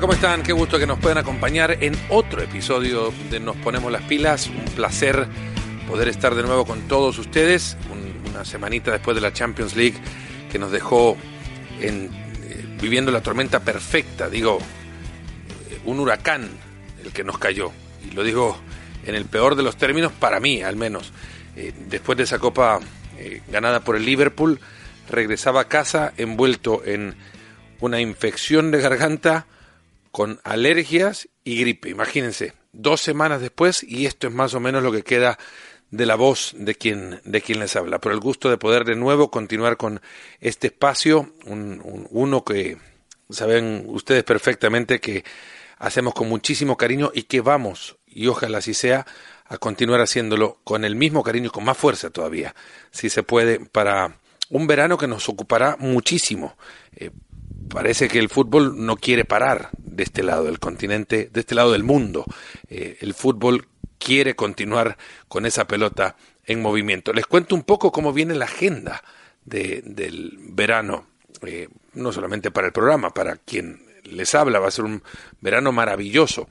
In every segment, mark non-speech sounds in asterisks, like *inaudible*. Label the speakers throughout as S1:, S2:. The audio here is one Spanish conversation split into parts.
S1: ¿cómo están? Qué gusto que nos puedan acompañar en otro episodio de Nos Ponemos las Pilas. Un placer poder estar de nuevo con todos ustedes. una semanita después de la Champions League que nos dejó en, eh, viviendo la tormenta perfecta. Digo, eh, un huracán el que nos cayó. Y lo digo en el peor de los términos, para mí al menos. Eh, después de esa copa ganada por el Liverpool, regresaba a casa envuelto en una infección de garganta con alergias y gripe. Imagínense, dos semanas después y esto es más o menos lo que queda de la voz de quien, de quien les habla. Por el gusto de poder de nuevo continuar con este espacio, un, uno que saben ustedes perfectamente que hacemos con muchísimo cariño y que vamos, y ojalá así sea, a continuar haciéndolo con el mismo cariño y con más fuerza todavía, si se puede, para un verano que nos ocupará muchísimo. Eh, parece que el fútbol no quiere parar de este lado del continente, de este lado del mundo. Eh, el fútbol quiere continuar con esa pelota en movimiento. Les cuento un poco cómo viene la agenda del verano, eh, no solamente para el programa, para quien les habla, va a ser un verano maravilloso.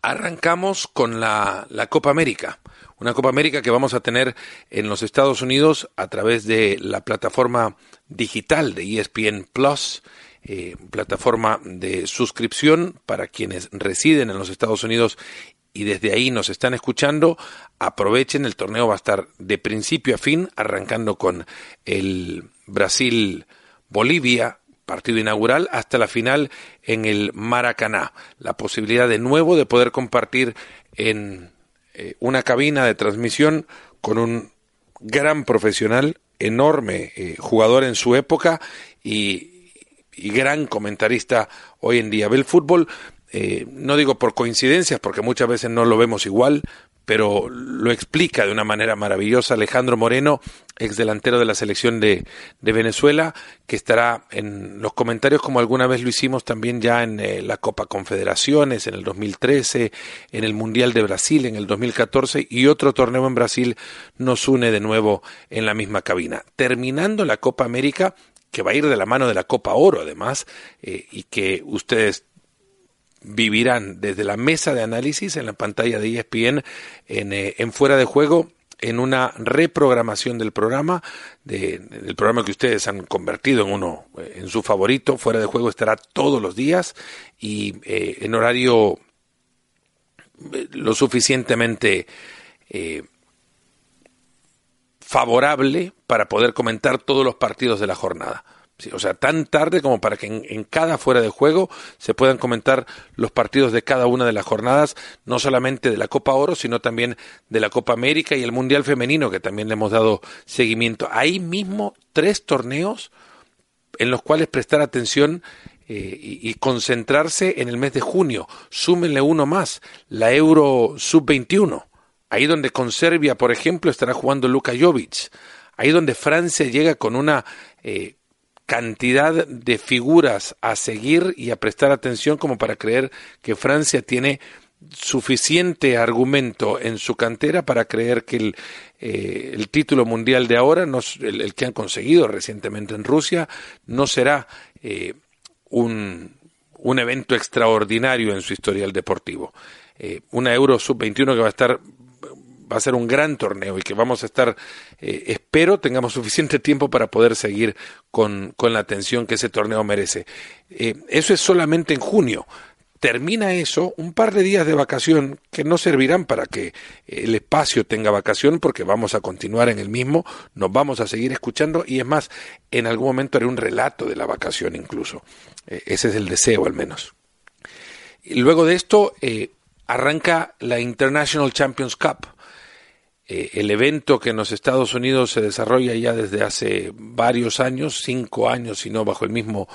S1: Arrancamos con la, la Copa América, una Copa América que vamos a tener en los Estados Unidos a través de la plataforma digital de ESPN Plus, eh, plataforma de suscripción para quienes residen en los Estados Unidos y desde ahí nos están escuchando, aprovechen, el torneo va a estar de principio a fin, arrancando con el Brasil-Bolivia, partido inaugural, hasta la final en el Maracaná. La posibilidad de nuevo de poder compartir en eh, una cabina de transmisión con un gran profesional enorme eh, jugador en su época y, gran comentarista hoy en día. Ve el fútbol, eh, no digo por coincidencias, porque muchas veces no lo vemos igual, pero lo explica de una manera maravillosa Alejandro Moreno, ex delantero de la selección de, de Venezuela, que estará en los comentarios como alguna vez lo hicimos también ya en eh, la Copa Confederaciones en el 2013, en el Mundial de Brasil en el 2014 y otro torneo en Brasil nos une de nuevo en la misma cabina. Terminando la Copa América, que va a ir de la mano de la Copa Oro además, eh, y que ustedes vivirán desde la mesa de análisis en la pantalla de ESPN en, eh, en fuera de juego en una reprogramación del programa, de, del programa que ustedes han convertido en uno, eh, en su favorito, fuera de juego estará todos los días y en horario lo suficientemente favorable para poder comentar todos los partidos de la jornada o sea, tan tarde como para que en, cada fuera de juego se puedan comentar los partidos de cada una de las jornadas, no solamente de la Copa Oro, sino también de la Copa América y el Mundial Femenino, que también le hemos dado seguimiento. Ahí mismo tres torneos en los cuales prestar atención eh, y, y, concentrarse en el mes de junio. Súmenle uno más, la Euro Sub-21. Ahí donde con Serbia, por ejemplo, estará jugando Luka Jovic. Ahí donde Francia llega con una eh, cantidad de figuras a seguir y a prestar atención como para creer que Francia tiene suficiente argumento en su cantera para creer que el, eh, el título mundial de ahora, el, que han conseguido recientemente en Rusia, no será eh, un, un, evento extraordinario en su historial deportivo. Eh, una Euro Sub-21 que va a estar va a ser un gran torneo y que vamos a estar, eh, espero tengamos suficiente tiempo para poder seguir con, con la atención que ese torneo merece. Eh, eso es solamente en junio. Termina eso, un par de días de vacación que no servirán para que el espacio tenga vacación porque vamos a continuar en el mismo, nos vamos a seguir escuchando y es más, en algún momento haré un relato de la vacación incluso. Eh, ese es el deseo al menos. Luego de esto arranca la International Champions Cup, eh, el evento que en los Estados Unidos se desarrolla ya desde hace varios años, cinco años, si no bajo el mismo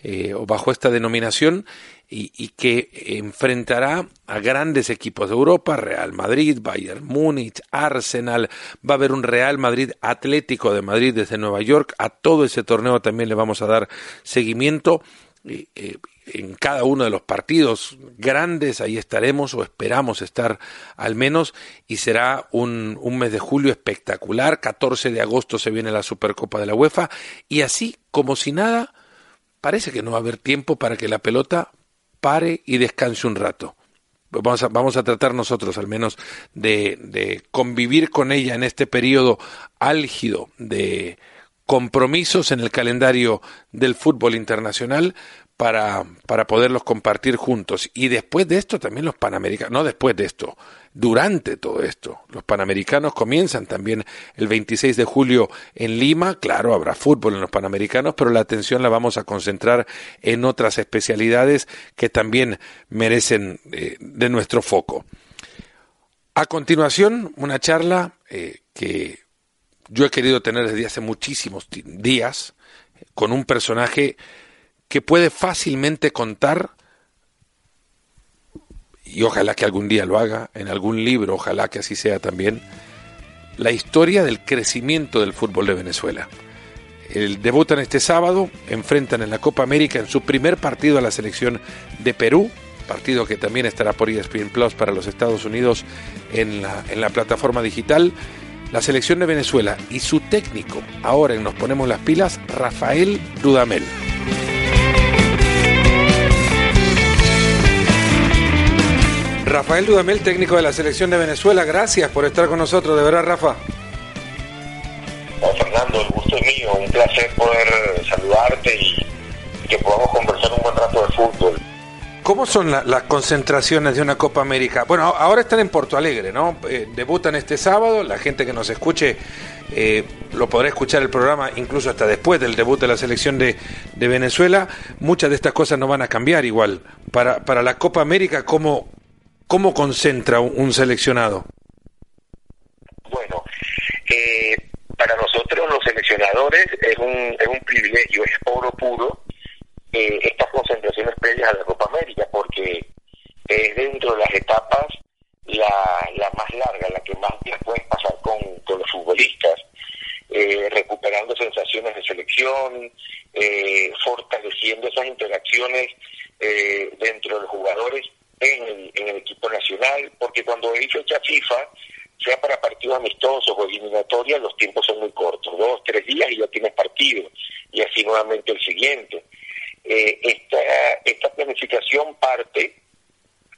S1: eh, o bajo esta denominación, y, y, que enfrentará a grandes equipos de Europa, Real Madrid, Bayern Múnich, Arsenal, va a haber un Real Madrid Atlético de Madrid desde Nueva York, a todo ese torneo también le vamos a dar seguimiento. Eh, en cada uno de los partidos grandes, ahí estaremos o esperamos estar al menos y será un, un, mes de julio espectacular, 14 de agosto se viene la Supercopa de la UEFA y así como si nada, parece que no va a haber tiempo para que la pelota pare y descanse un rato. Vamos a, vamos a tratar nosotros al menos de, de convivir con ella en este periodo álgido de compromisos en el calendario del fútbol internacional para, para poderlos compartir juntos. Y después de esto también los panamericanos, no después de esto, durante todo esto. Los Panamericanos comienzan también el 26 de julio en Lima. Claro, habrá fútbol en los Panamericanos, pero la atención la vamos a concentrar en otras especialidades que también merecen eh, de nuestro foco. A continuación, una charla eh, que yo he querido tener desde hace muchísimos días con un personaje que puede fácilmente contar y ojalá que algún día lo haga, en algún libro, ojalá que así sea también, la historia del crecimiento del fútbol de Venezuela. El, debutan este sábado, enfrentan en la Copa América en su primer partido a la selección de Perú, partido que también estará por ESPN Plus para los Estados Unidos en la, en la plataforma digital. La selección de Venezuela y su técnico, ahora en Nos Ponemos las Pilas, Rafael Dudamel. Rafael Dudamel, técnico de la selección de Venezuela, gracias por estar con nosotros, de verdad, Rafa.
S2: Fernando, el gusto es mío, un placer poder saludarte y que podamos conversar un buen rato de fútbol.
S1: ¿Cómo son las concentraciones de una Copa América? Bueno, ahora están en Porto Alegre, ¿no? Eh, debutan este sábado, la gente que nos escuche eh, lo podrá escuchar el programa incluso hasta después del debut de la selección de, de Venezuela. Muchas de estas cosas no van a cambiar igual. Para, para la Copa América, ¿cómo, ¿Cómo concentra un seleccionado?
S2: Bueno, eh, para nosotros los seleccionadores es un, es un privilegio, es oro puro eh, estas concentraciones previas a la Copa América, porque es dentro de las etapas la, la más larga, la que más días puedes pasar con, con los futbolistas, eh, recuperando sensaciones de selección, fortaleciendo esas interacciones dentro de los jugadores en el, equipo nacional, porque cuando hay fecha FIFA, sea para partidos amistosos o eliminatorias, los tiempos son muy cortos, dos, tres días y ya tienes partido, y así nuevamente el siguiente. Eh, esta, esta planificación parte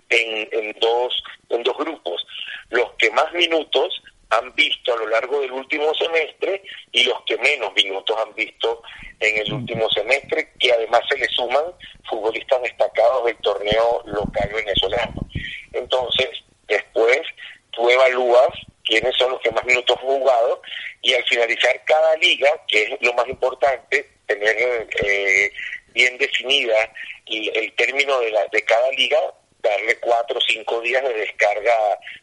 S2: en, en, dos, en dos grupos. Los que más minutos han visto a lo largo del último semestre y los que menos minutos han visto en el último semestre, que además se le suman futbolistas destacados del torneo local venezolano. Entonces, después tú evalúas quiénes son los que más minutos han jugado y al finalizar cada liga, que es lo más importante, definida el, el término de, la, de cada liga, darle cuatro o cinco días de descarga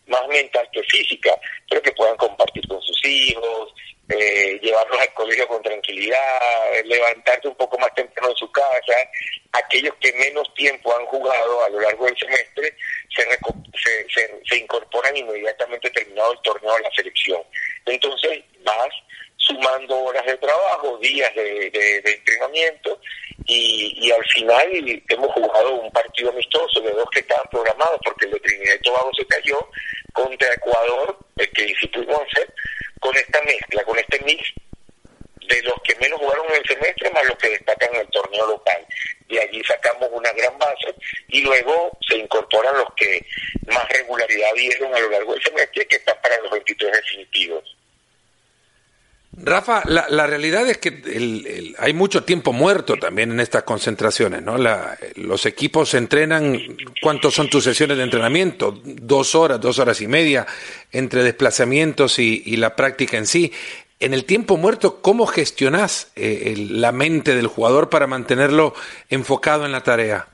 S2: más mental que física, pero que puedan compartir con sus hijos, eh, llevarlos al colegio con tranquilidad, levantarse un poco más temprano en su casa. Aquellos que menos tiempo han jugado a lo largo del semestre se, se, se, incorporan inmediatamente terminado el torneo a la selección. Entonces vas sumando horas de trabajo, días de, de entrenamiento y, al final hemos jugado un partido amistoso de dos que estaban programados porque el de Trinidad y Tobago se cayó contra Ecuador, el que sí pudimos hacer, con esta mezcla, con este mix de los que menos jugaron en el semestre más los que destacan en el torneo local. Y allí sacamos una gran base y luego se incorporan los que más regularidad dieron a lo largo del semestre que están para los 23 definitivos.
S1: La, realidad es que hay mucho tiempo muerto también en estas concentraciones, ¿no? los equipos entrenan, ¿cuántos son tus sesiones de entrenamiento? Dos horas, dos horas y media entre desplazamientos y, la práctica en sí. En el tiempo muerto, ¿cómo gestionás eh, la mente del jugador para mantenerlo enfocado en la tarea?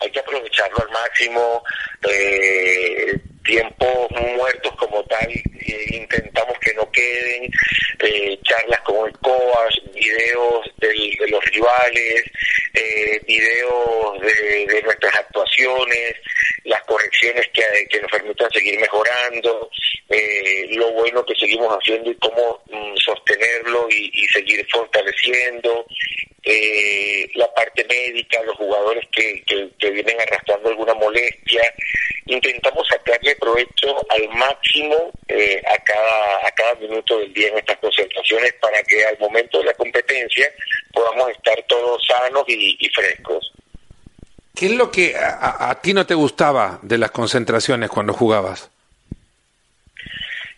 S2: Hay que aprovecharlo al máximo. Eh, tiempos muertos como tal, eh, intentamos que no queden, eh, charlas como el COAS, videos de los rivales, eh, videos de, nuestras actuaciones, las correcciones que, nos permitan seguir mejorando, lo bueno que seguimos haciendo y cómo mm, sostenerlo y, seguir fortaleciendo, la parte médica, los jugadores que, que vienen arrastrando alguna molestia, intentamos sacarle provecho al máximo eh, a, cada, a cada minuto del día en estas concentraciones para que al momento de la competencia podamos estar todos sanos y, frescos.
S1: ¿Qué es lo que a, ti no te gustaba de las concentraciones cuando jugabas?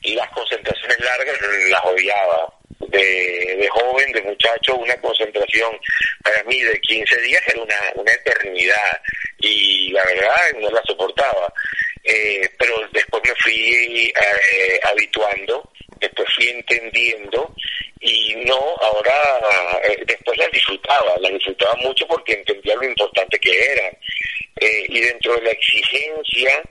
S2: Las concentraciones largas las odiaba. De, de, joven, de muchacho, una concentración para mí de 15 días era una, una eternidad y la verdad no la soportaba. Eh, pero después me fui eh, habituando, después fui entendiendo y no, ahora eh, después las disfrutaba, las disfrutaba mucho porque entendía lo importante que eran. Eh, y dentro de la exigencia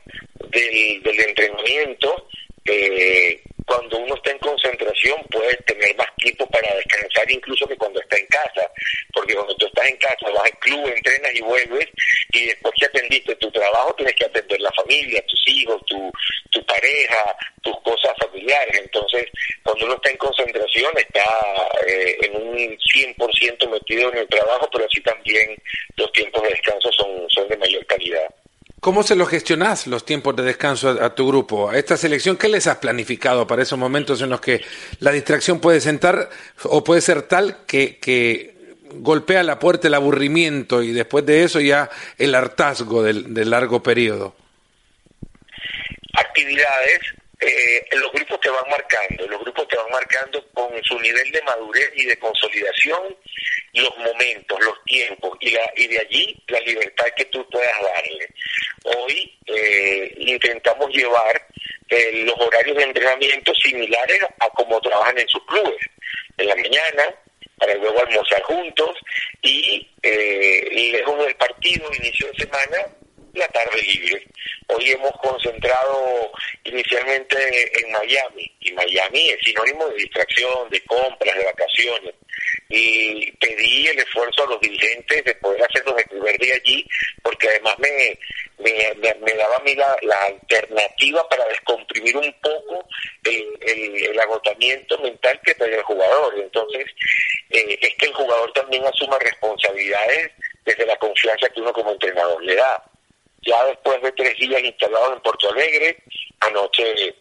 S2: del, del entrenamiento, eh, cuando uno está en concentración puede tener más tiempo para descansar incluso que cuando está en casa, porque cuando tú estás en casa vas al club, entrenas y vuelves y después que atendiste tu trabajo tienes que atender la familia, tus hijos, tu, tu pareja, tus cosas familiares. Entonces, cuando uno está en concentración está eh, en un 100% metido en el trabajo, pero así también los tiempos de descanso son, son de mayor calidad.
S1: ¿Cómo se lo gestionás los tiempos de descanso a, tu grupo? A esta selección, ¿qué les has planificado para esos momentos en los que la distracción puede sentar o puede ser tal que, que golpea la puerta el aburrimiento y después de eso ya el hartazgo del, del largo periodo?
S2: Actividades eh, los grupos te van marcando, los grupos te van marcando con su nivel de madurez y de consolidación los momentos, los tiempos y, la, y de allí la libertad que tú puedas darle. Hoy eh, intentamos llevar eh, los horarios de entrenamiento similares a como trabajan en sus clubes. En la mañana, para luego almorzar juntos y eh, lejos del partido, inicio de semana, la tarde libre. Hoy hemos concentrado inicialmente en Miami, y Miami es sinónimo de distracción, de compras, de vacaciones. Y pedí el esfuerzo a los dirigentes de poder hacerlos de día allí, porque además me, me, daba a mí la, alternativa para descomprimir un poco el, agotamiento mental que trae el jugador. Entonces, eh, es que el jugador también asuma responsabilidades desde la confianza que uno como entrenador le da. Ya después de tres días instalados en Porto Alegre, anoche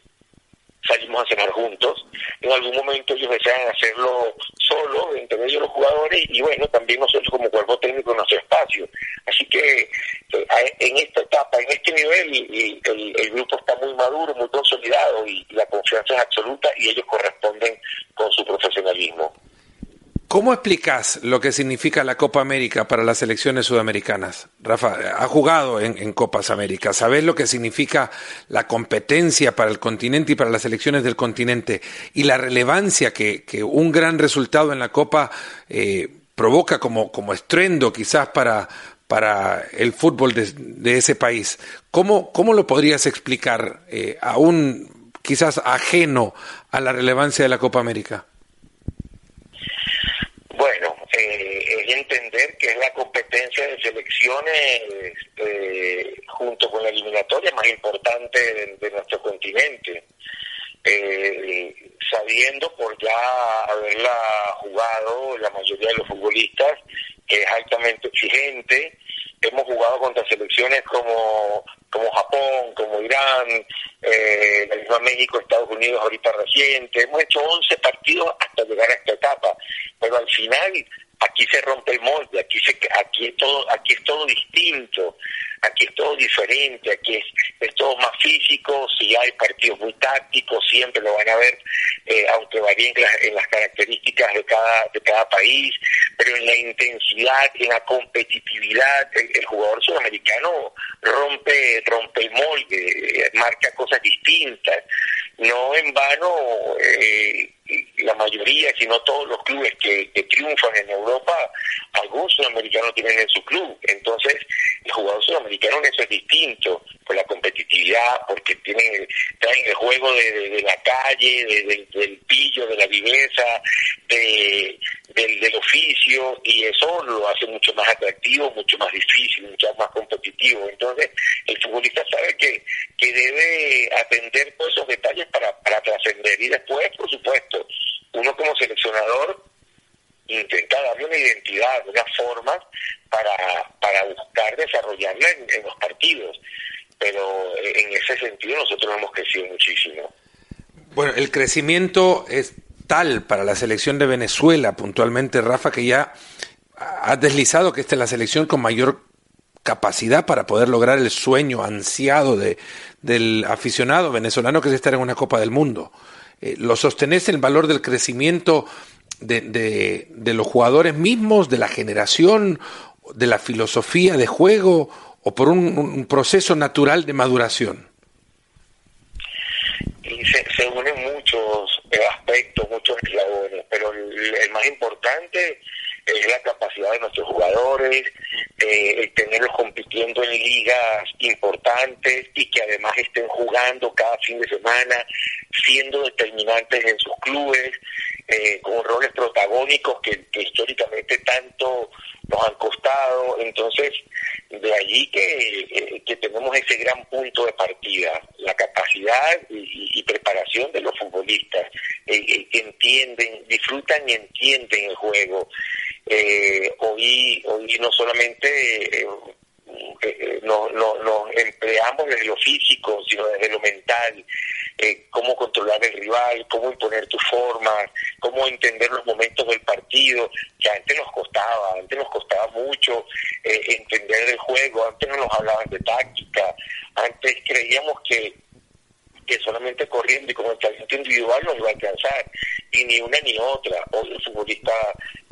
S2: salimos a cenar juntos. En algún momento ellos desean hacerlo solo, entre ellos los jugadores, y bueno, también nosotros como cuerpo técnico en nuestro espacio. Así que eh, en esta etapa, en este nivel, el, grupo está muy maduro, muy consolidado, y la confianza es absoluta, y ellos corresponden con su profesionalismo.
S1: ¿Cómo explicas lo que significa la Copa América para las selecciones sudamericanas? Rafa, ha jugado en, Copas Américas. ¿Sabes lo que significa la competencia para el continente y para las selecciones del continente? Y la relevancia que, un gran resultado en la Copa eh, provoca como, como estruendo quizás para, para el fútbol de, ese país. ¿Cómo, ¿Cómo, lo podrías explicar eh, aún quizás ajeno a la relevancia de la Copa América?
S2: entender que es la competencia selecciones eh, junto con la eliminatoria más importante de, nuestro continente. Eh, sabiendo por ya haberla jugado la mayoría de los futbolistas, que es altamente exigente, hemos jugado contra selecciones como, como Japón, como Irán, eh, la misma México, Estados Unidos ahorita reciente, hemos hecho 11 partidos hasta llegar a esta etapa, pero al final aquí se rompe el molde, aquí se, aquí es todo, aquí es todo distinto, aquí es todo diferente, aquí es, es todo más físico, si hay partidos muy tácticos, siempre lo van a ver, eh, aunque varíen en las características de cada, de cada país, pero en la intensidad, en la competitividad, el, jugador sudamericano rompe, rompe el molde, eh, marca cosas distintas, no en vano eh, la mayoría, si no todos los clubes que, triunfan en Europa, algún sudamericano tienen en su club. Entonces, el jugador sudamericano eso es distinto, por la competitividad, porque tienen, traen el juego de, la calle, del pillo, de la viveza, de, del, del oficio, y eso lo hace mucho más atractivo, mucho más difícil, mucho más competitivo. Entonces, el futbolista sabe que, que debe atender todos esos detalles para, trascender. Y después, por supuesto, uno como seleccionador intenta darle una identidad, una forma para, para buscar desarrollarla en, los partidos. Pero en ese sentido nosotros hemos crecido muchísimo.
S1: Bueno, el crecimiento es tal para la selección de Venezuela, puntualmente, Rafa, que ya ha deslizado que esta es la selección con mayor capacidad para poder lograr el sueño ansiado de, del aficionado venezolano que es estar en una Copa del Mundo. Eh, ¿Lo sostenés el valor del crecimiento de, de, de, los jugadores mismos, de la generación, de la filosofía de juego o por un, proceso natural de maduración?
S2: Se, se, unen muchos aspectos, muchos eslabones, pero el, el, más importante es la capacidad de nuestros jugadores, eh, tenerlos compitiendo en ligas importantes y que además estén jugando cada fin de semana, siendo determinantes en sus clubes, eh, con roles protagónicos que, que históricamente tanto nos han costado. Entonces, de allí que, eh, que tenemos ese gran punto de partida, la capacidad y, preparación de los futbolistas, eh, eh, que entienden, disfrutan y entienden el juego. Eh, hoy, hoy no solamente eh, nos no, no empleamos desde lo físico, sino desde lo mental, eh, cómo controlar el rival, cómo imponer tu forma, cómo entender los momentos del partido, que antes nos costaba, antes nos costaba mucho eh, entender el juego, antes no nos hablaban de táctica, antes creíamos que que solamente corriendo y con el talento individual nos iba a alcanzar, y ni una ni otra. Hoy el futbolista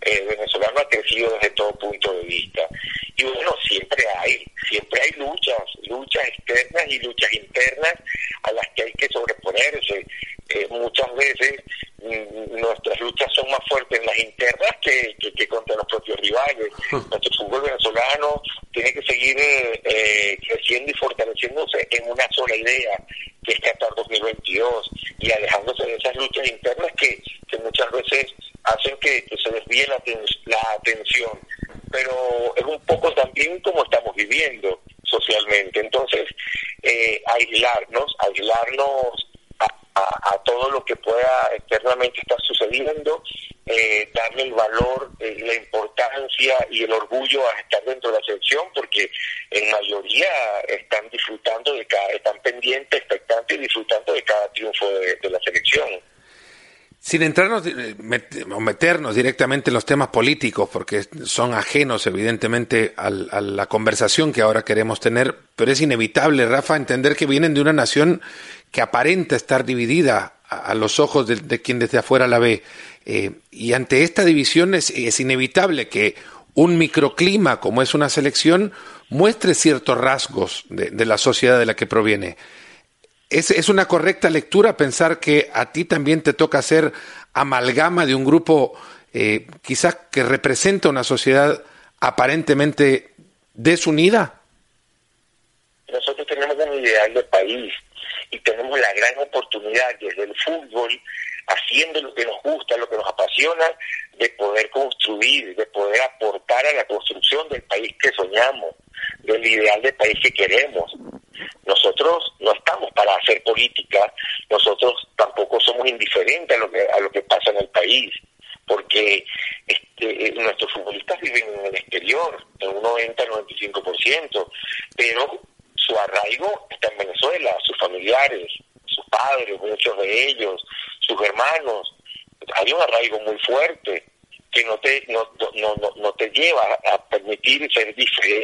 S2: eh, venezolano ha crecido desde todo punto de vista. Y bueno, siempre hay, siempre hay luchas, luchas externas y luchas internas a las que hay que sobreponerse. Eh, muchas veces mm, nuestras luchas son más fuertes en las internas que, que, que contra los propios rivales. Nuestro fútbol venezolano tiene que seguir eh, creciendo y fortaleciéndose en una sola idea, que es Qatar 2022, y alejándose de esas luchas internas que, que muchas veces hacen que, se desvíe la, la atención. Pero es un poco también como estamos viviendo socialmente. Entonces, eh, aislarnos, aislarnos a, a, a, todo lo que pueda externamente estar sucediendo, eh, darle el valor, eh, la importancia y el orgullo a estar dentro de la selección, porque en mayoría están disfrutando de cada, están pendientes, expectantes y disfrutando de cada triunfo de, la selección.
S1: Sin entrarnos o meternos directamente en los temas políticos, porque son ajenos evidentemente al, a la conversación que ahora queremos tener, pero es inevitable, Rafa, entender que vienen de una nación que aparenta estar dividida a, los ojos de, quien desde afuera la ve. Eh, y ante esta división es, inevitable que un microclima como es una selección muestre ciertos rasgos de, de la sociedad de la que proviene. ¿Es, ¿Es, una correcta lectura pensar que a ti también te toca ser amalgama de un grupo eh, quizás que representa una sociedad aparentemente desunida?
S2: Nosotros tenemos un ideal de país y tenemos la gran oportunidad desde el fútbol, haciendo lo que nos gusta, lo que nos apasiona, de poder construir, de poder aportar a la construcción del país que soñamos, del ideal de país que queremos. Nosotros no estamos para hacer política, nosotros tampoco somos indiferentes a lo que, a lo que pasa en el país, porque este, nuestros futbolistas viven en el exterior, en un 90-95%, pero su arraigo está en Venezuela, sus familiares, sus padres, muchos de ellos, sus hermanos. Hay un arraigo muy fuerte que no te no, no, no, te lleva a permitir ser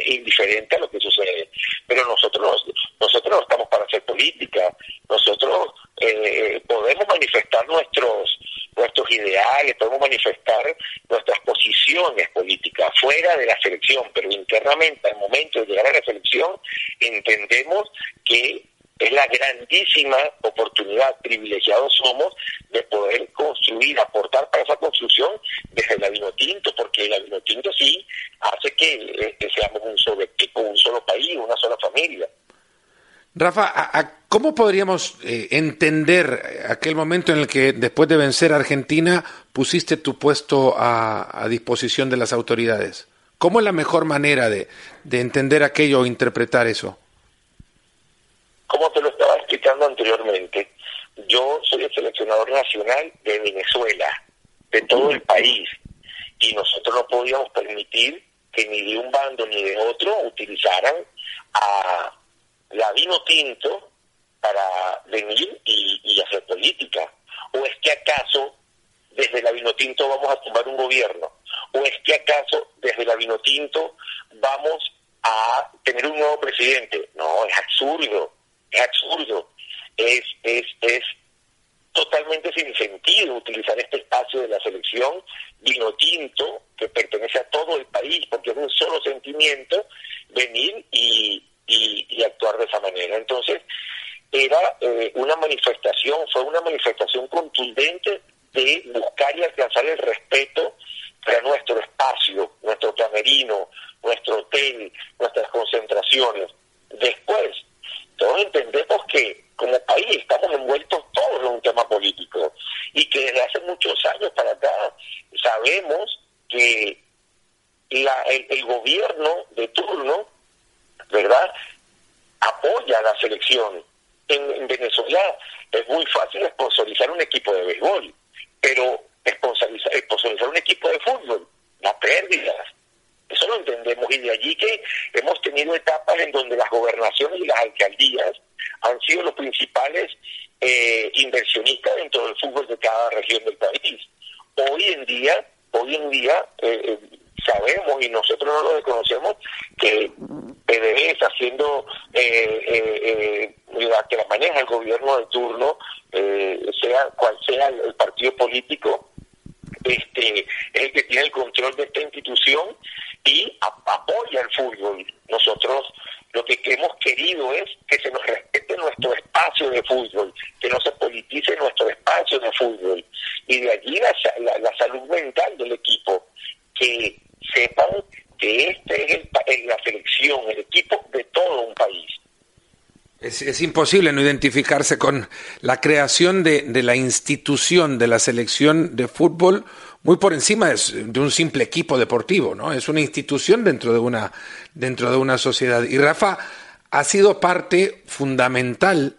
S2: indiferente a lo que sucede. Pero nosotros nosotros no estamos para hacer política, nosotros eh, podemos manifestar nuestros nuestros ideales, podemos manifestar nuestras posiciones políticas fuera de la selección, pero internamente al momento de llegar a la selección entendemos que es la grandísima oportunidad, privilegiados somos, de poder construir, aportar para esa construcción desde el vino tinto, porque el vino tinto sí hace que, que seamos un solo equipo, un solo país, una sola familia.
S1: Rafa, ¿a, a ¿cómo podríamos eh, entender aquel momento en el que después de vencer a Argentina pusiste tu puesto a, a disposición de las autoridades? ¿Cómo es la mejor manera de, de entender aquello o interpretar eso?
S2: Como te lo estaba explicando anteriormente, yo soy el seleccionador nacional de Venezuela, de todo el país, y nosotros no podíamos permitir que ni de un bando ni de otro utilizaran a la vino tinto para venir y, hacer política. ¿O es que acaso desde la vino tinto vamos a tomar un gobierno? ¿O es que acaso desde la vino tinto vamos a tener un nuevo presidente. No, es absurdo, es absurdo. Es, es, es totalmente sin sentido utilizar este espacio de la selección vino tinto que pertenece a todo el país, porque es un solo sentimiento venir y, y, actuar de esa manera. Entonces, era eh, una manifestación, fue una manifestación contundente de buscar y alcanzar el respeto para nuestro espacio, nuestro camerino, nuestro hotel, nuestras concentraciones. Después, todos entendemos que como país estamos envueltos todos en un tema político y que desde hace muchos años para acá sabemos que el, gobierno de turno, ¿verdad?, apoya la selección. En, Venezuela es muy fácil sponsorizar un equipo de béisbol, pero sponsorizar, un equipo de fútbol, las pérdidas, eso lo entendemos y de allí que hemos tenido etapas en donde las gobernaciones y las alcaldías han sido los principales eh, inversionistas dentro del fútbol de cada región del país. Hoy en día, hoy en día eh, eh, sabemos y nosotros no lo desconocemos que PDVSA haciendo eh, que la maneja el gobierno de turno, sea cual sea el, partido político, este es el que tiene el control de esta institución y apoya el fútbol. Nosotros lo que hemos querido es que se nos respete nuestro espacio de fútbol, que no se politice nuestro espacio de fútbol. Y de allí la, la, salud mental del equipo, que sepan que este es la selección, el equipo de todo un país.
S1: Es, es, imposible no identificarse con la creación de, de, la institución de la selección de fútbol muy por encima de, un simple equipo deportivo, ¿no? Es una institución dentro de una, dentro de una sociedad. Y Rafa ha sido parte fundamental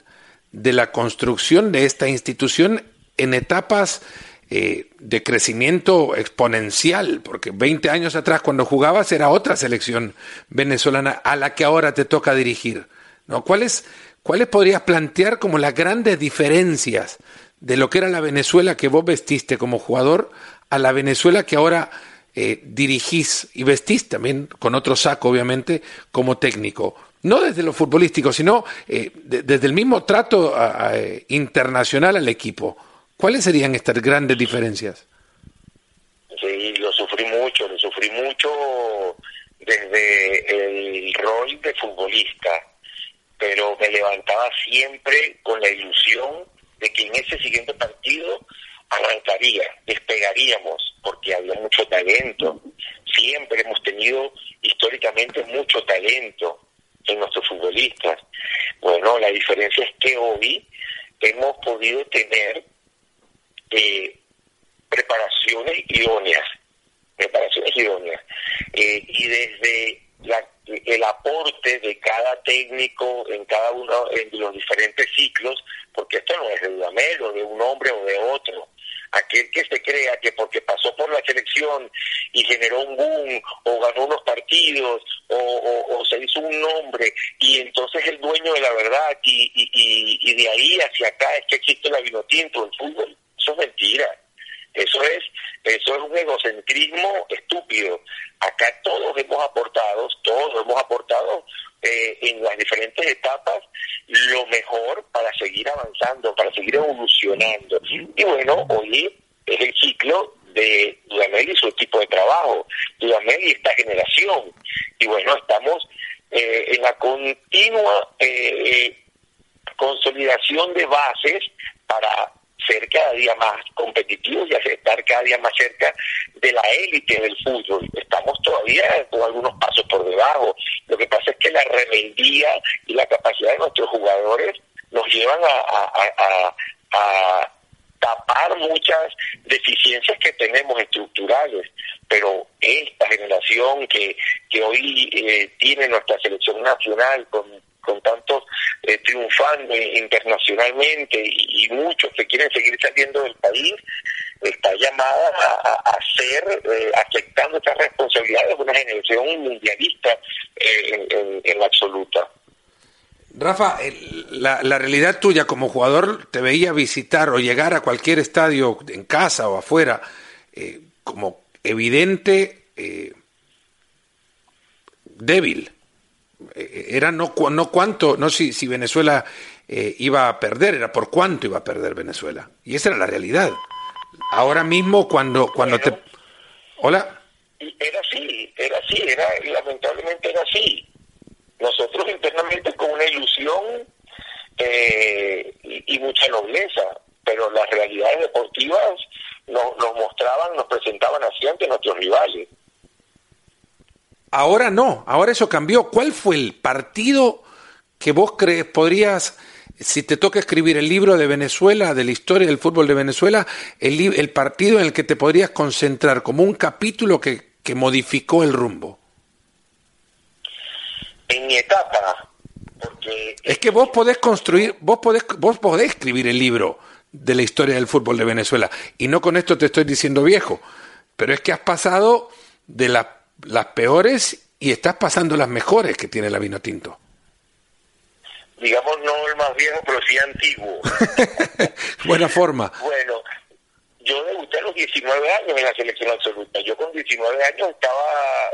S1: de la construcción de esta institución en etapas eh, de crecimiento exponencial, porque 20 años atrás cuando jugabas era otra selección venezolana a la que ahora te toca dirigir. ¿no? ¿Cuáles, ¿Cuáles podrías plantear como las grandes diferencias de lo que era la Venezuela que vos vestiste como jugador a la Venezuela que ahora eh, dirigís y vestís también con otro saco, obviamente, como técnico? No desde lo futbolístico, sino eh, desde el mismo trato internacional al equipo. ¿Cuáles serían estas grandes diferencias?
S2: Sí, lo sufrí mucho, lo sufrí mucho desde el rol de futbolista pero me levantaba siempre con la ilusión de que en ese siguiente partido arrancaría, despegaríamos, porque había mucho talento. Siempre hemos tenido históricamente mucho talento en nuestros futbolistas. Bueno, la diferencia es que hoy hemos podido tener eh, preparaciones idóneas, preparaciones idóneas. Eh, y desde el aporte de cada técnico en cada uno de los diferentes ciclos, porque esto no es de Dudamel o de un hombre o de otro. Aquel que se crea que porque pasó por la selección y generó un boom o ganó unos partidos o, se hizo un nombre y entonces el dueño de la verdad y, y, de ahí hacia acá es que existe la vinotinto, el fútbol, eso es mentira. Eso es, eso es un egocentrismo estúpido. Acá todos hemos aportado, todos hemos aportado eh, en las diferentes etapas lo mejor para seguir avanzando, para seguir evolucionando. Y bueno, hoy es el ciclo de Dudamel y su equipo de trabajo, Dudamel y esta generación. Y bueno, estamos eh, en la continua eh, consolidación de bases para ser cada día más competitivos y estar cada día más cerca de la élite del fútbol. Estamos todavía con algunos pasos por debajo. Lo que pasa es que la rebeldía y la capacidad de nuestros jugadores nos llevan a, tapar muchas deficiencias que tenemos estructurales, pero esta generación que, que hoy eh, tiene nuestra selección nacional con con tantos eh, triunfando internacionalmente y, muchos que quieren seguir saliendo del país, está llamada a, a, ser, eh, aceptando estas responsabilidades de una generación mundialista eh, en, en, la absoluta.
S1: Rafa, la, realidad tuya como jugador te veía visitar o llegar a cualquier estadio en casa o afuera como evidente débil era no, no cuánto, no si, si Venezuela eh, iba a perder, era por cuánto iba a perder Venezuela. Y esa era la realidad. Ahora mismo cuando, cuando te... Hola.
S2: Era así, era así, era, lamentablemente era así. Nosotros internamente con una ilusión eh, y, mucha nobleza, pero las realidades deportivas nos, nos mostraban, nos presentaban así ante nuestros rivales.
S1: Ahora no, ahora eso cambió. ¿Cuál fue el partido que vos crees podrías, si te toca escribir el libro de Venezuela, de la historia del fútbol de Venezuela, el, el partido en el que te podrías concentrar como un capítulo que, que modificó el rumbo?
S2: En mi etapa,
S1: es que vos podés construir, vos podés, vos podés escribir el libro de la historia del fútbol de Venezuela. Y no con esto te estoy diciendo viejo, pero es que has pasado de las peores y estás pasando las mejores que tiene la vino tinto.
S2: Digamos, no el más viejo, pero sí antiguo. *laughs*
S1: Buena forma.
S2: Bueno, yo debuté a los 19 años en la selección absoluta. Yo con 19 años estaba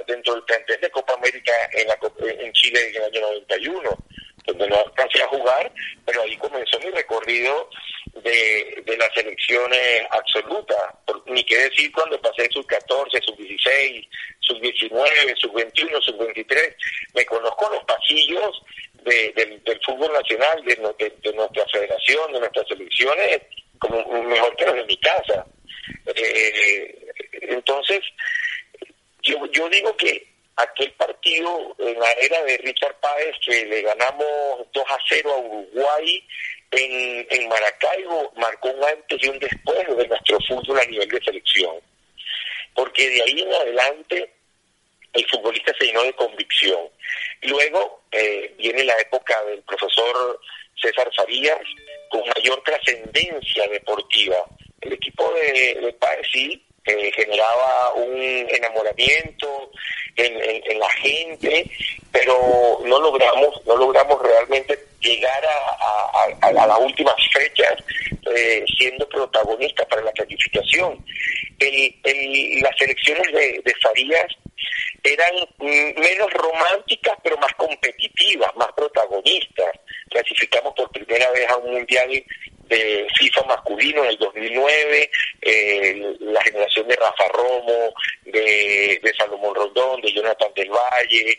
S2: dentro del plantel de Copa América en, la, en Chile en el año 91 donde no alcancé a jugar, pero ahí comenzó mi recorrido de, de las selecciones absolutas. Ni qué decir cuando pasé sub 14, sub 16, sub 19, sub 21, sub 23. Me conozco los pasillos del, fútbol nacional, de, nuestra federación, de nuestras selecciones, como mejor que los de mi casa. Eh, entonces, yo, yo digo que aquel partido en la era de Richard Páez que le ganamos 2 a 0 a Uruguay en, en Maracaibo marcó un antes y un después de nuestro fútbol a nivel de selección. Porque de ahí en adelante el futbolista se llenó de convicción. Luego eh, viene la época del profesor César Farías con mayor trascendencia deportiva. El equipo de, Páez sí eh, generaba un enamoramiento en, la gente, pero no logramos, no logramos realmente llegar a, las últimas fechas eh, siendo protagonistas para la clasificación. las elecciones de, de Farías eran menos románticas, pero más competitivas, más protagonistas. Clasificamos por primera vez a un mundial de FIFA masculino en el 2009, eh, la generación de Rafa Romo, de, de Salomón Rondón, de Jonathan del Valle,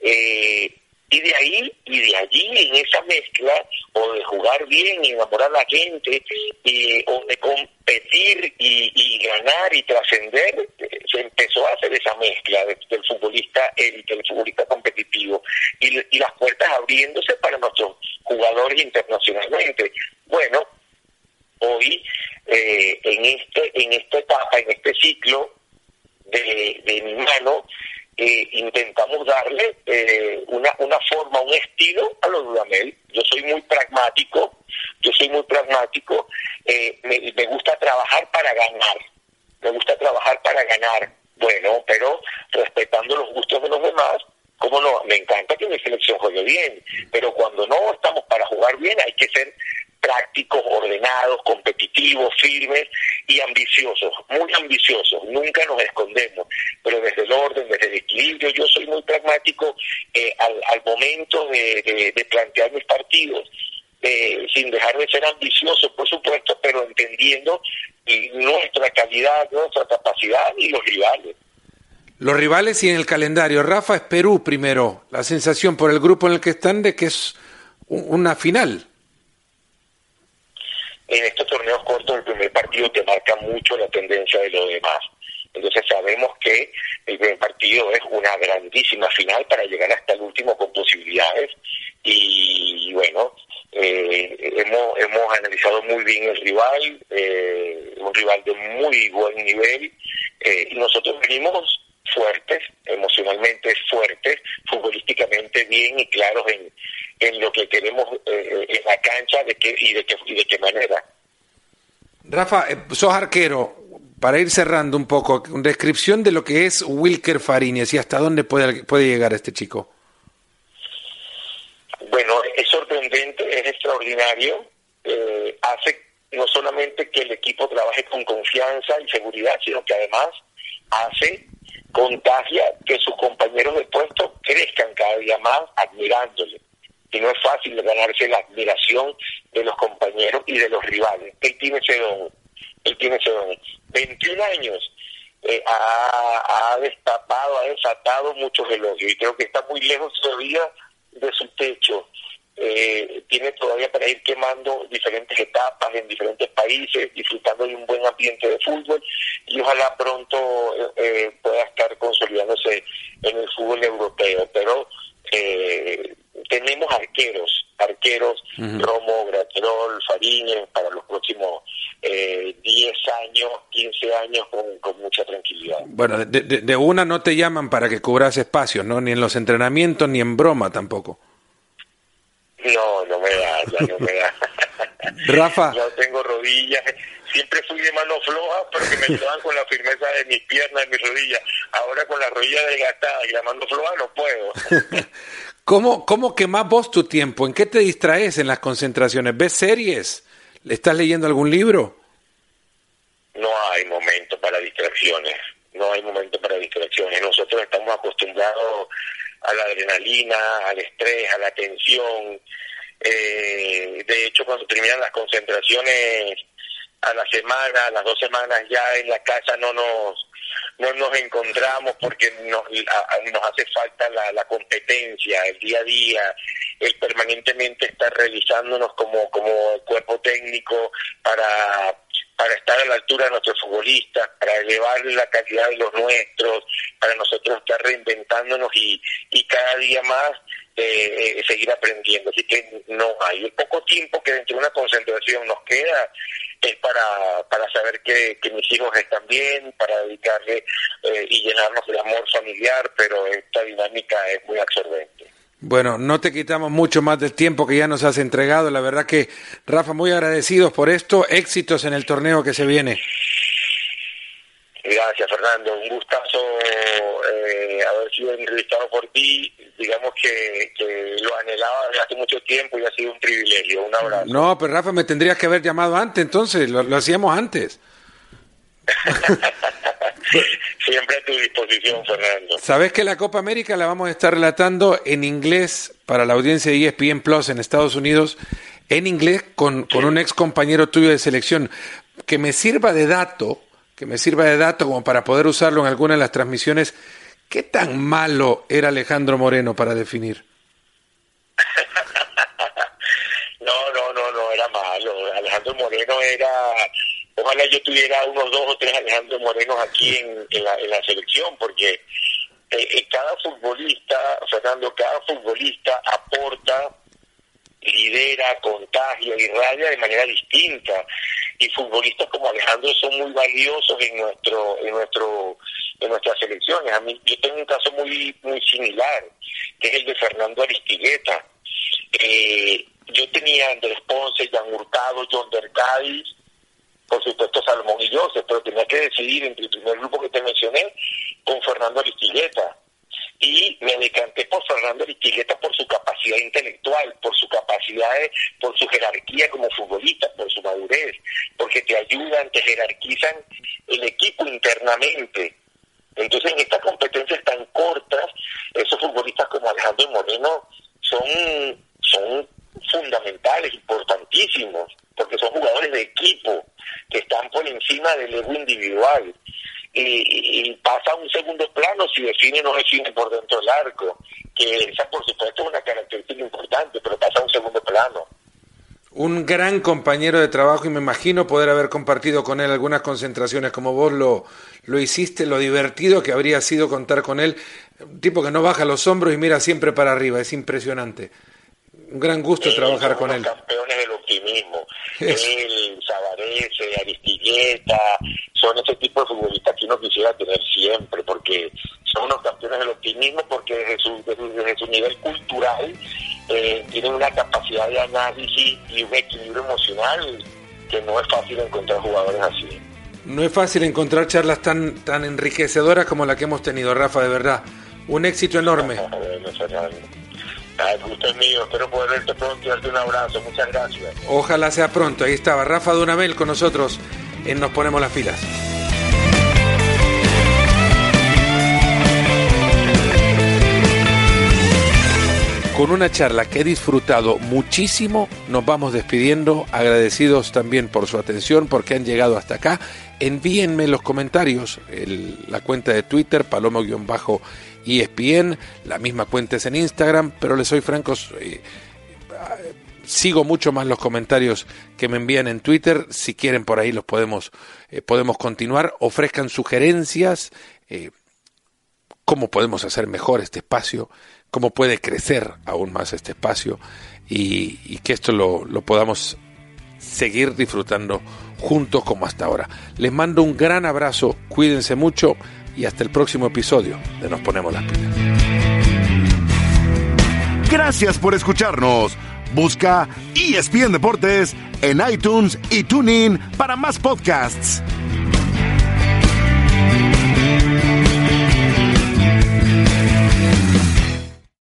S2: eh, y de ahí y de allí en esa mezcla o de jugar bien y enamorar a la gente y, o de competir y, ganar y trascender se empezó a hacer esa mezcla del futbolista élite del futbolista competitivo y, y las puertas abriéndose para nuestros jugadores internacionalmente. Bueno hoy eh, en este en esta etapa en este ciclo de, de mi mano eh, intentamos darle eh, una, una forma, un estilo a los Dudamel. Yo soy muy pragmático, yo soy muy pragmático, eh, me, gusta trabajar para ganar, me gusta trabajar para ganar, bueno, pero respetando los gustos de los demás, ¿Cómo no? Me encanta que mi selección juegue bien, pero cuando no estamos para jugar bien hay que ser prácticos, ordenados, competitivos, firmes y ambiciosos, muy ambiciosos, nunca nos escondemos, pero desde el orden, desde el equilibrio, yo soy muy pragmático eh, al, momento de, plantear mis partidos, eh, sin dejar de ser ambicioso, por supuesto, pero entendiendo nuestra calidad, nuestra capacidad y los rivales.
S1: Los rivales y en el calendario. Rafa es Perú primero. La sensación por el grupo en el que están de que es una final
S2: en estos torneos cortos el primer partido te marca mucho la tendencia de lo demás. Entonces sabemos que el primer partido es una grandísima final para llegar hasta el último con posibilidades y bueno, eh, hemos, hemos analizado muy bien el rival, eh, un rival de muy buen nivel eh, y nosotros venimos fuertes, emocionalmente fuertes, futbolísticamente bien y claros en, en lo que queremos eh, en la cancha de qué, y, de qué, y de qué manera.
S1: Rafa, eh, sos arquero. Para ir cerrando un poco, descripción de lo que es Wilker Fariñez y hasta dónde puede, puede llegar este chico.
S2: Bueno, es sorprendente, es extraordinario. Eh, hace no solamente que el equipo trabaje con confianza y seguridad, sino que además hace contagia que sus compañeros de puesto crezcan cada día más admirándole. Y no es fácil ganarse la admiración de los compañeros y de los rivales. Él tiene ese don. Él tiene ese don. 21 años eh, ha, destapado, ha desatado muchos elogios y creo que está muy lejos todavía de su techo. Eh, tiene todavía para ir quemando diferentes etapas en diferentes países, disfrutando de un buen ambiente de fútbol y ojalá pronto eh, pueda estar consolidándose en el fútbol europeo. Pero eh, arqueros, arqueros, Romo, Graterol, Fariñez, para los próximos eh, 10 años, 15 años con, mucha tranquilidad.
S1: Bueno, de, de, una no te llaman para que cubras espacios, ¿no? Ni en los entrenamientos, ni en broma tampoco.
S2: No, no me da, ya no me da. *laughs*
S1: Rafa.
S2: No tengo rodillas. Siempre fui de mano floja porque me ayudaban con la firmeza de mis piernas y mis rodillas. Ahora con la rodilla desgastada y la mano floja no puedo. *laughs*
S1: ¿Cómo, ¿Cómo quemás vos tu tiempo? ¿En qué te distraes en las concentraciones? ¿Ves series? ¿Le ¿Estás leyendo algún libro?
S2: No hay momento para distracciones. No hay momento para distracciones. Nosotros estamos acostumbrados a la adrenalina, al estrés, a la tensión. Eh, de hecho, cuando terminan las concentraciones a la semana, a las dos semanas ya en la casa no nos no nos encontramos porque nos, nos hace falta la, la competencia, el día a día, el permanentemente estar revisándonos como, como cuerpo técnico para para estar a la altura de nuestros futbolistas, para elevar la calidad de los nuestros, para nosotros estar reinventándonos y, y cada día más eh, eh, seguir aprendiendo. Así que no hay. El poco tiempo que dentro de una concentración nos queda es para, para saber que, que mis hijos están bien, para dedicarle eh, y llenarnos de amor familiar, pero esta dinámica es muy absorbente.
S1: Bueno, no te quitamos mucho más del tiempo que ya nos has entregado. La verdad que, Rafa, muy agradecidos por esto. Éxitos en el torneo que se viene.
S2: Gracias, Fernando. Un gustazo eh, haber sido entrevistado por ti. Digamos que, que, lo anhelaba desde hace mucho tiempo y ha sido un privilegio. Un abrazo.
S1: No, pero Rafa, me tendrías que haber llamado antes, entonces. Lo, lo hacíamos antes. *laughs*
S2: Siempre a tu disposición, Fernando.
S1: Sabes que la Copa América la vamos a estar relatando en inglés para la audiencia de ESPN Plus en Estados Unidos, en inglés con, con un ex compañero tuyo de selección, que me sirva de dato, que me sirva de dato como para poder usarlo en alguna de las transmisiones. ¿Qué tan malo era Alejandro Moreno para definir? *laughs*
S2: no, no, no, no era malo. Alejandro Moreno era ojalá yo tuviera unos dos o tres Alejandro Morenos aquí en, la, en la, selección, porque eh, eh, cada futbolista, Fernando, cada futbolista aporta, lidera, contagia, raya de manera distinta. Y futbolistas como Alejandro son muy valiosos en nuestro, en nuestro, en nuestras selecciones. A mí, yo tengo un caso muy, muy similar, que es el de Fernando Aristigueta. Eh, yo tenía Andrés Ponce, Jan Hurtado, John Dercadis, por supuesto Salomón y Joseph, pero tenía que decidir entre el primer grupo que te mencioné con Fernando Aristigueta. Y me decanté por Fernando Aristigueta por su capacidad intelectual, por su capacidad, de, por su jerarquía como futbolista, por su madurez, porque te ayudan, te jerarquizan el equipo internamente. Entonces, en estas competencias tan cortas, esos futbolistas como Alejandro Moreno son, son fundamentales, importantísimos, porque son jugadores de equipo que están por encima del ego individual. Y, y, pasa a un segundo plano si define o no define por dentro del arco, que esa por supuesto es una característica importante, pero pasa a un segundo plano.
S1: Un gran compañero de trabajo y me imagino poder haber compartido con él algunas concentraciones como vos lo, lo hiciste, lo divertido que habría sido contar con él, un tipo que no baja los hombros y mira siempre para arriba, es impresionante un gran gusto
S2: eh,
S1: trabajar con él.
S2: campeones optimismo. *laughs* Él, Sabarese, Aristilleta, son ese tipo de futbolistas que uno quisiera tener siempre, porque son unos campeones del optimismo, porque desde su, desde su nivel cultural eh, tienen una capacidad de análisis y un equilibrio emocional que no es fácil encontrar jugadores así.
S1: No es fácil encontrar charlas tan, tan enriquecedoras como la que hemos tenido, Rafa, de verdad. Un éxito enorme. *laughs*
S2: Ah, el gusto es mío, espero poder verte pronto y darte un abrazo. Muchas gracias.
S1: Ojalá sea pronto. Ahí estaba Rafa Dunabel con nosotros en Nos Ponemos las filas. Con una charla que he disfrutado muchísimo, nos vamos despidiendo, agradecidos también por su atención, porque han llegado hasta acá. Envíenme los comentarios, la cuenta de Twitter, palomo-bajo palomo-espn, la misma cuenta es en Instagram, pero les soy francos, eh, sigo mucho más los comentarios que me envían en Twitter. Si quieren por ahí los podemos, eh, podemos continuar. Ofrezcan sugerencias, eh, cómo podemos hacer mejor este espacio cómo puede crecer aún más este espacio y, que esto lo, lo, podamos seguir disfrutando juntos como hasta ahora. Les mando un gran abrazo, cuídense mucho y hasta el próximo episodio de Nos Ponemos las Pilas.
S3: Gracias por escucharnos. Busca ESPN Deportes en iTunes y TuneIn para más podcasts.